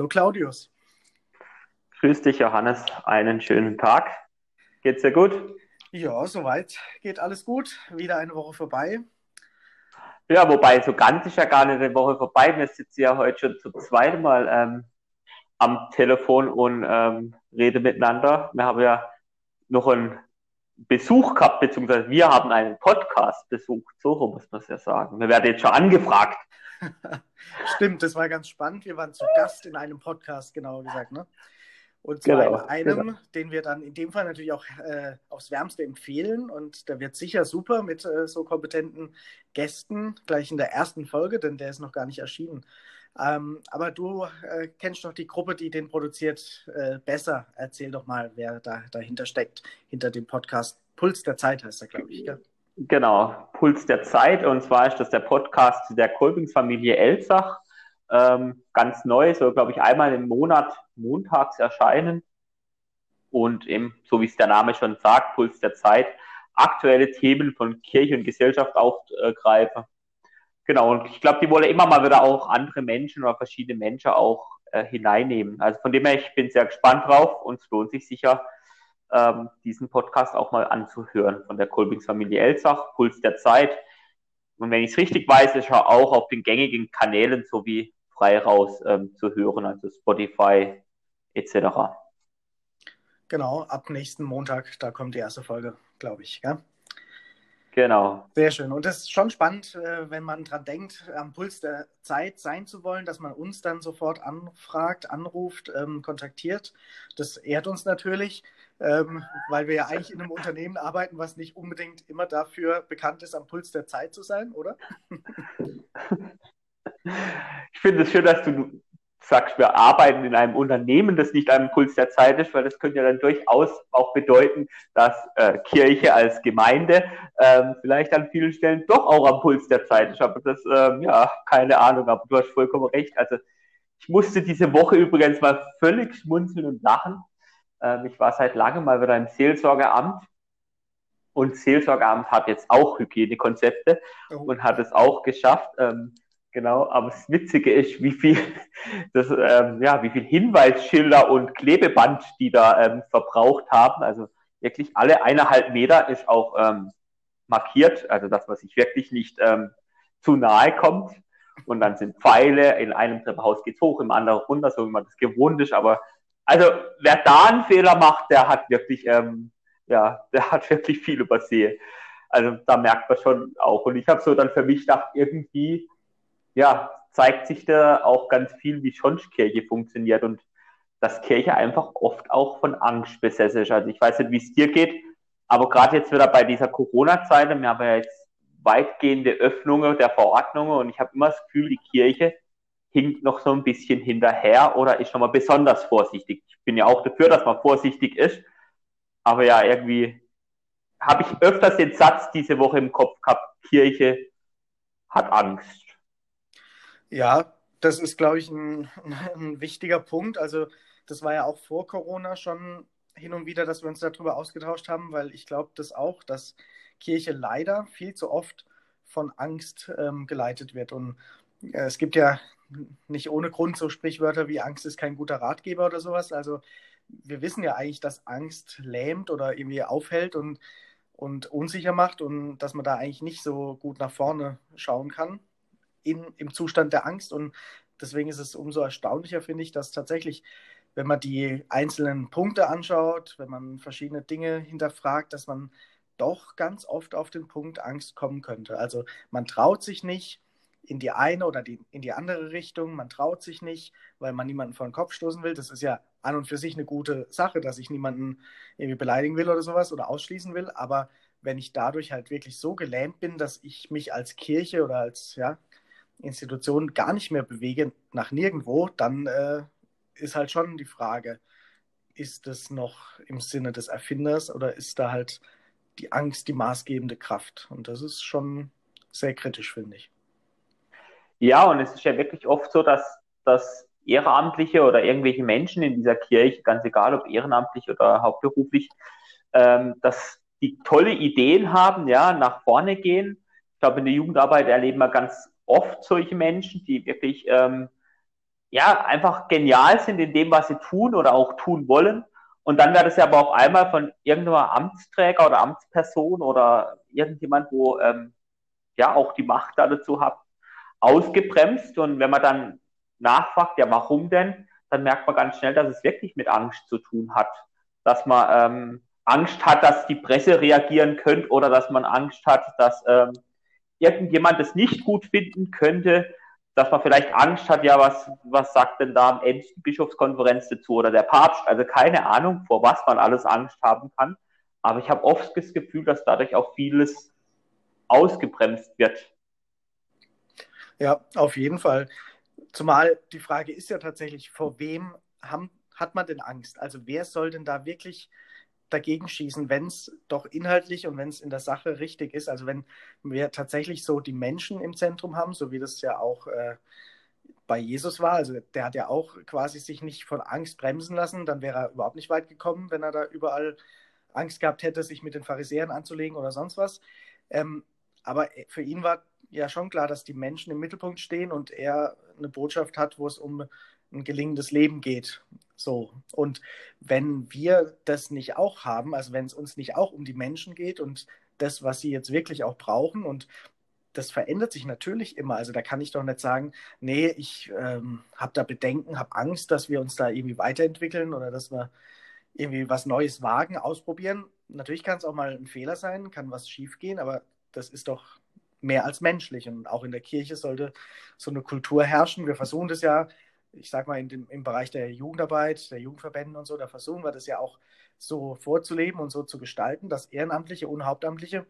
Hallo Claudius. Grüß dich, Johannes. Einen schönen Tag. Geht's dir gut? Ja, soweit geht alles gut. Wieder eine Woche vorbei. Ja, wobei so ganz ist ja gar nicht eine Woche vorbei. Wir sitzen ja heute schon zum zweiten Mal ähm, am Telefon und ähm, reden miteinander. Wir haben ja noch einen Besuch gehabt, beziehungsweise wir haben einen Podcast besucht. So rum muss man es ja sagen. Wir werden jetzt schon angefragt. Stimmt, das war ganz spannend. Wir waren zu Gast in einem Podcast, genauer gesagt, ne? Und zwar genau, in einem, genau. den wir dann in dem Fall natürlich auch äh, aufs Wärmste empfehlen. Und der wird sicher super mit äh, so kompetenten Gästen gleich in der ersten Folge, denn der ist noch gar nicht erschienen. Ähm, aber du äh, kennst doch die Gruppe, die den produziert, äh, besser. Erzähl doch mal, wer da dahinter steckt, hinter dem Podcast. Puls der Zeit heißt er, glaube ich. Gell? Genau, Puls der Zeit. Und zwar ist das der Podcast der Kolbingsfamilie Elsach. Ähm, ganz neu, so glaube ich einmal im Monat montags erscheinen. Und eben, so wie es der Name schon sagt, Puls der Zeit, aktuelle Themen von Kirche und Gesellschaft aufgreifen. Genau, und ich glaube, die wollen immer mal wieder auch andere Menschen oder verschiedene Menschen auch äh, hineinnehmen. Also von dem her, ich bin sehr gespannt drauf und es lohnt sich sicher, ähm, diesen Podcast auch mal anzuhören von der Kolbingsfamilie Elsach, Puls der Zeit. Und wenn ich es richtig weiß, ist er auch auf den gängigen Kanälen sowie frei raus ähm, zu hören, also Spotify etc. Genau, ab nächsten Montag, da kommt die erste Folge, glaube ich. Ja? Genau. Sehr schön. Und es ist schon spannend, äh, wenn man dran denkt, am Puls der Zeit sein zu wollen, dass man uns dann sofort anfragt, anruft, ähm, kontaktiert. Das ehrt uns natürlich, ähm, weil wir ja eigentlich in einem Unternehmen arbeiten, was nicht unbedingt immer dafür bekannt ist, am Puls der Zeit zu sein, oder? Ich finde es schön, dass du sagst, wir arbeiten in einem Unternehmen, das nicht am Puls der Zeit ist, weil das könnte ja dann durchaus auch bedeuten, dass äh, Kirche als Gemeinde ähm, vielleicht an vielen Stellen doch auch am Puls der Zeit ist. Aber das, ähm, ja, keine Ahnung, aber du hast vollkommen recht. Also ich musste diese Woche übrigens mal völlig schmunzeln und lachen. Ähm, ich war seit langem mal wieder im Seelsorgeamt und Seelsorgeamt hat jetzt auch Hygienekonzepte oh. und hat es auch geschafft, ähm, Genau, aber das Witzige ist, wie viel, das, ähm, ja, wie viel Hinweisschilder und Klebeband die da ähm, verbraucht haben. Also wirklich alle eineinhalb Meter ist auch ähm, markiert, also das, was sich wirklich nicht ähm, zu nahe kommt. Und dann sind Pfeile, in einem Treppenhaus geht's hoch, im anderen runter, so wie man das gewohnt ist. Aber also wer da einen Fehler macht, der hat wirklich, ähm, ja, der hat wirklich viel übersehen. Also da merkt man schon auch. Und ich habe so dann für mich gedacht, irgendwie ja, zeigt sich da auch ganz viel, wie Schonschkirche funktioniert und dass Kirche einfach oft auch von Angst besessen ist. Also ich weiß nicht, wie es dir geht, aber gerade jetzt wieder bei dieser Corona-Zeit, wir haben ja jetzt weitgehende Öffnungen der Verordnungen und ich habe immer das Gefühl, die Kirche hinkt noch so ein bisschen hinterher oder ist nochmal besonders vorsichtig. Ich bin ja auch dafür, dass man vorsichtig ist, aber ja, irgendwie habe ich öfters den Satz diese Woche im Kopf gehabt, Kirche hat Angst. Ja, das ist, glaube ich, ein, ein, wichtiger Punkt. Also das war ja auch vor Corona schon hin und wieder, dass wir uns darüber ausgetauscht haben, weil ich glaube das auch, dass Kirche leider viel zu oft von Angst ähm, geleitet wird. Und äh, es gibt ja nicht ohne Grund so Sprichwörter wie Angst ist kein guter Ratgeber oder sowas. Also wir wissen ja eigentlich, dass Angst lähmt oder irgendwie aufhält und, und unsicher macht und dass man da eigentlich nicht so gut nach vorne schauen kann in, im Zustand der Angst. Und deswegen ist es umso erstaunlicher, finde ich, dass tatsächlich, wenn man die einzelnen Punkte anschaut, wenn man verschiedene Dinge hinterfragt, dass man doch ganz oft auf den Punkt Angst kommen könnte. Also man traut sich nicht in die eine oder die, in die andere Richtung, man traut sich nicht, weil man niemanden vor den Kopf stoßen will. Das ist ja an und für sich eine gute Sache, dass ich niemanden irgendwie beleidigen will oder sowas oder ausschließen will. Aber wenn ich dadurch halt wirklich so gelähmt bin, dass ich mich als Kirche oder als ja, Institution gar nicht mehr bewege nach nirgendwo, dann äh, ist halt schon die Frage, ist das noch im Sinne des Erfinders oder ist da halt die Angst die maßgebende Kraft? Und das ist schon sehr kritisch, finde ich. Ja, und es ist ja wirklich oft so, dass, dass Ehrenamtliche oder irgendwelche Menschen in dieser Kirche, ganz egal ob ehrenamtlich oder hauptberuflich, ähm, dass die tolle Ideen haben, ja, nach vorne gehen. Ich glaube, in der Jugendarbeit erleben wir ganz oft solche Menschen, die wirklich ähm, ja, einfach genial sind in dem, was sie tun oder auch tun wollen. Und dann wird es ja aber auf einmal von irgendeinem Amtsträger oder Amtsperson oder irgendjemand, wo ähm, ja auch die Macht da dazu hat, ausgebremst. Und wenn man dann nachfragt, ja, warum denn, dann merkt man ganz schnell, dass es wirklich mit Angst zu tun hat. Dass man ähm, Angst hat, dass die Presse reagieren könnte oder dass man Angst hat, dass ähm, irgendjemand es nicht gut finden könnte, dass man vielleicht Angst hat, ja, was, was sagt denn da am Ende die Bischofskonferenz dazu oder der Papst? Also keine Ahnung, vor was man alles Angst haben kann. Aber ich habe oft das Gefühl, dass dadurch auch vieles ausgebremst wird. Ja, auf jeden Fall. Zumal die Frage ist ja tatsächlich, vor wem haben, hat man denn Angst? Also wer soll denn da wirklich dagegen schießen, wenn es doch inhaltlich und wenn es in der Sache richtig ist. Also wenn wir tatsächlich so die Menschen im Zentrum haben, so wie das ja auch äh, bei Jesus war. Also der hat ja auch quasi sich nicht von Angst bremsen lassen, dann wäre er überhaupt nicht weit gekommen, wenn er da überall Angst gehabt hätte, sich mit den Pharisäern anzulegen oder sonst was. Ähm, aber für ihn war ja schon klar, dass die Menschen im Mittelpunkt stehen und er eine Botschaft hat, wo es um ein gelingendes Leben geht. So. Und wenn wir das nicht auch haben, also wenn es uns nicht auch um die Menschen geht und das, was sie jetzt wirklich auch brauchen und das verändert sich natürlich immer. Also da kann ich doch nicht sagen, nee, ich ähm, habe da Bedenken, habe Angst, dass wir uns da irgendwie weiterentwickeln oder dass wir irgendwie was Neues wagen, ausprobieren. Natürlich kann es auch mal ein Fehler sein, kann was schiefgehen, aber das ist doch mehr als menschlich. Und auch in der Kirche sollte so eine Kultur herrschen. Wir versuchen das ja ich sag mal, in dem, im Bereich der Jugendarbeit, der Jugendverbände und so, da versuchen wir das ja auch so vorzuleben und so zu gestalten, dass Ehrenamtliche und Hauptamtliche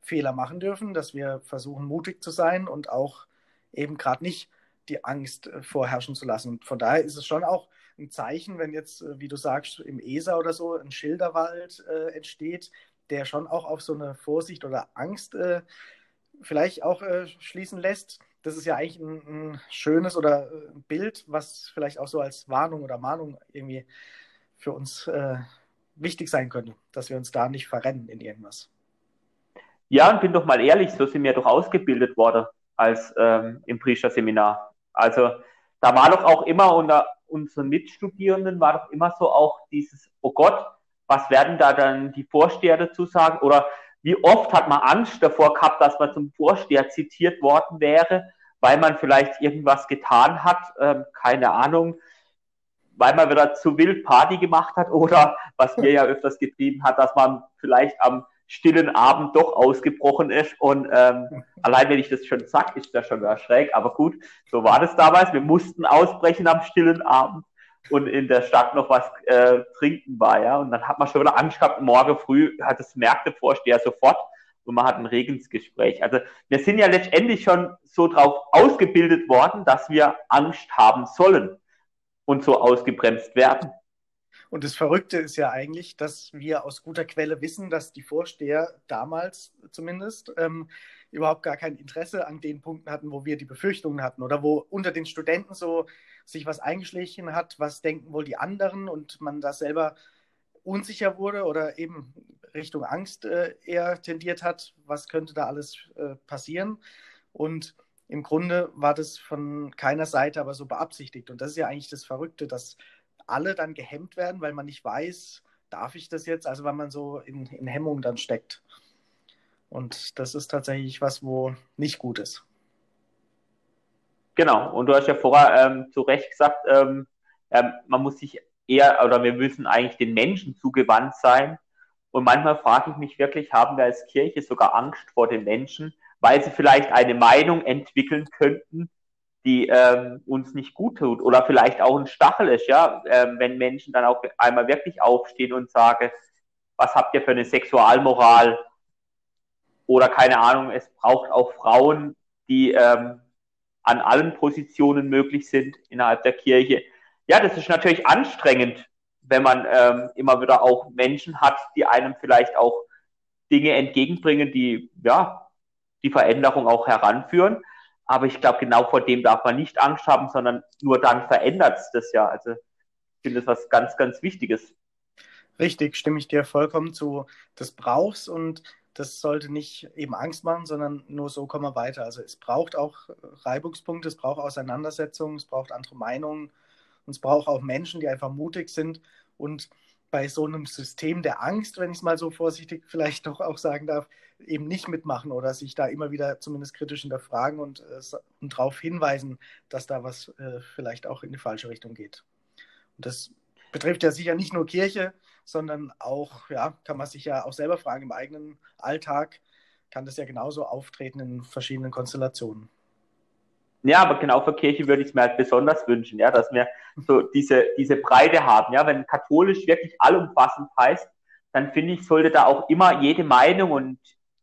Fehler machen dürfen, dass wir versuchen, mutig zu sein und auch eben gerade nicht die Angst äh, vorherrschen zu lassen. Von daher ist es schon auch ein Zeichen, wenn jetzt, äh, wie du sagst, im ESA oder so ein Schilderwald äh, entsteht, der schon auch auf so eine Vorsicht oder Angst äh, vielleicht auch äh, schließen lässt das ist ja eigentlich ein, ein schönes oder äh, ein Bild, was vielleicht auch so als Warnung oder Mahnung irgendwie für uns äh, wichtig sein könnte, dass wir uns da nicht verrennen in irgendwas. Ja, und bin doch mal ehrlich, so sind wir doch ausgebildet worden als ähm, im Priesterseminar. Also da war doch auch immer unter unseren Mitstudierenden war doch immer so auch dieses, oh Gott, was werden da dann die Vorsteher dazu sagen? Oder wie oft hat man Angst davor gehabt, dass man zum Vorsteher zitiert worden wäre, weil man vielleicht irgendwas getan hat, ähm, keine Ahnung, weil man wieder zu wild Party gemacht hat oder was mir ja öfters getrieben hat, dass man vielleicht am stillen Abend doch ausgebrochen ist und ähm, allein wenn ich das schon sag, ist das schon schräg, aber gut, so war das damals. Wir mussten ausbrechen am stillen Abend und in der Stadt noch was äh, trinken war, ja. Und dann hat man schon wieder Angst gehabt, morgen früh hat das Märktevorsteher sofort und man hat ein Regensgespräch. Also wir sind ja letztendlich schon so drauf ausgebildet worden, dass wir Angst haben sollen und so ausgebremst werden. Und das Verrückte ist ja eigentlich, dass wir aus guter Quelle wissen, dass die Vorsteher damals zumindest ähm, überhaupt gar kein Interesse an den Punkten hatten, wo wir die Befürchtungen hatten oder wo unter den Studenten so sich was eingeschlichen hat, was denken wohl die anderen und man da selber unsicher wurde oder eben Richtung Angst äh, eher tendiert hat, was könnte da alles äh, passieren. Und im Grunde war das von keiner Seite aber so beabsichtigt. Und das ist ja eigentlich das Verrückte, dass alle dann gehemmt werden, weil man nicht weiß, darf ich das jetzt, also weil man so in, in Hemmung dann steckt. Und das ist tatsächlich was, wo nicht gut ist. Genau, und du hast ja vorher ähm, zu Recht gesagt, ähm, ähm, man muss sich eher oder wir müssen eigentlich den Menschen zugewandt sein. Und manchmal frage ich mich wirklich, haben wir als Kirche sogar Angst vor den Menschen, weil sie vielleicht eine Meinung entwickeln könnten, die ähm, uns nicht gut tut oder vielleicht auch ein Stachel ist, ja, ähm, wenn Menschen dann auch einmal wirklich aufstehen und sagen, was habt ihr für eine Sexualmoral oder keine Ahnung, es braucht auch Frauen, die ähm, an allen Positionen möglich sind innerhalb der Kirche. Ja, das ist natürlich anstrengend, wenn man ähm, immer wieder auch Menschen hat, die einem vielleicht auch Dinge entgegenbringen, die ja die Veränderung auch heranführen. Aber ich glaube, genau vor dem darf man nicht Angst haben, sondern nur dann verändert es das ja. Also ich finde das was ganz, ganz Wichtiges. Richtig, stimme ich dir vollkommen zu. Das brauchst und das sollte nicht eben Angst machen, sondern nur so kommen wir weiter. Also es braucht auch Reibungspunkte, es braucht Auseinandersetzungen, es braucht andere Meinungen und es braucht auch Menschen, die einfach mutig sind und bei so einem System der Angst, wenn ich es mal so vorsichtig vielleicht doch auch sagen darf, eben nicht mitmachen oder sich da immer wieder zumindest kritisch hinterfragen und, äh, und darauf hinweisen, dass da was äh, vielleicht auch in die falsche Richtung geht. Und das betrifft ja sicher nicht nur Kirche, sondern auch, ja, kann man sich ja auch selber fragen, im eigenen Alltag kann das ja genauso auftreten in verschiedenen Konstellationen. Ja, aber genau für Kirche würde ich es mir halt besonders wünschen, ja, dass wir so diese, diese Breite haben. Ja, wenn katholisch wirklich allumfassend heißt, dann finde ich, sollte da auch immer jede Meinung und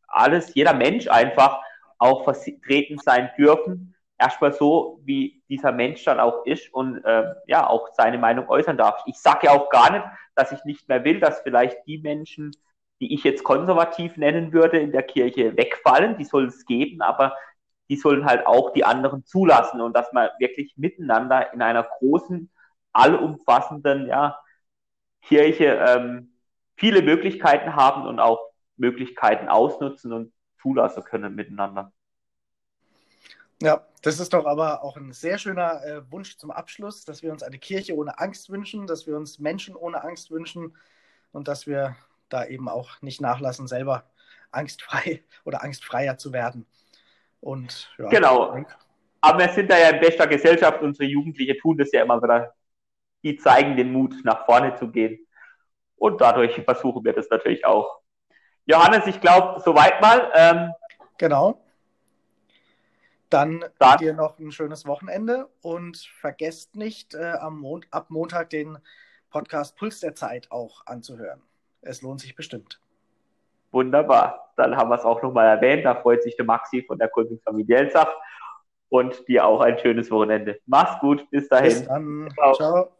alles, jeder Mensch einfach auch vertreten sein dürfen. Erstmal so, wie dieser Mensch dann auch ist und äh, ja, auch seine Meinung äußern darf. Ich sage ja auch gar nicht, dass ich nicht mehr will, dass vielleicht die Menschen, die ich jetzt konservativ nennen würde, in der Kirche wegfallen. Die soll es geben, aber die sollen halt auch die anderen zulassen und dass man wirklich miteinander in einer großen, allumfassenden ja, Kirche ähm, viele Möglichkeiten haben und auch Möglichkeiten ausnutzen und zulassen können miteinander. Ja, das ist doch aber auch ein sehr schöner äh, Wunsch zum Abschluss, dass wir uns eine Kirche ohne Angst wünschen, dass wir uns Menschen ohne Angst wünschen und dass wir da eben auch nicht nachlassen, selber angstfrei oder angstfreier zu werden. Und, ja, genau. Aber wir sind da ja in bester Gesellschaft. Unsere Jugendlichen tun das ja immer wieder. Die zeigen den Mut, nach vorne zu gehen. Und dadurch versuchen wir das natürlich auch. Johannes, ich glaube, soweit mal. Ähm, genau. Dann, dann dir noch ein schönes Wochenende und vergesst nicht, äh, am Mon ab Montag den Podcast Puls der Zeit auch anzuhören. Es lohnt sich bestimmt. Wunderbar. Dann haben wir es auch nochmal erwähnt. Da freut sich der Maxi von der Kultusfamilie Elsach. Und dir auch ein schönes Wochenende. Mach's gut. Bis dahin. Bis dann. Ciao. Ciao.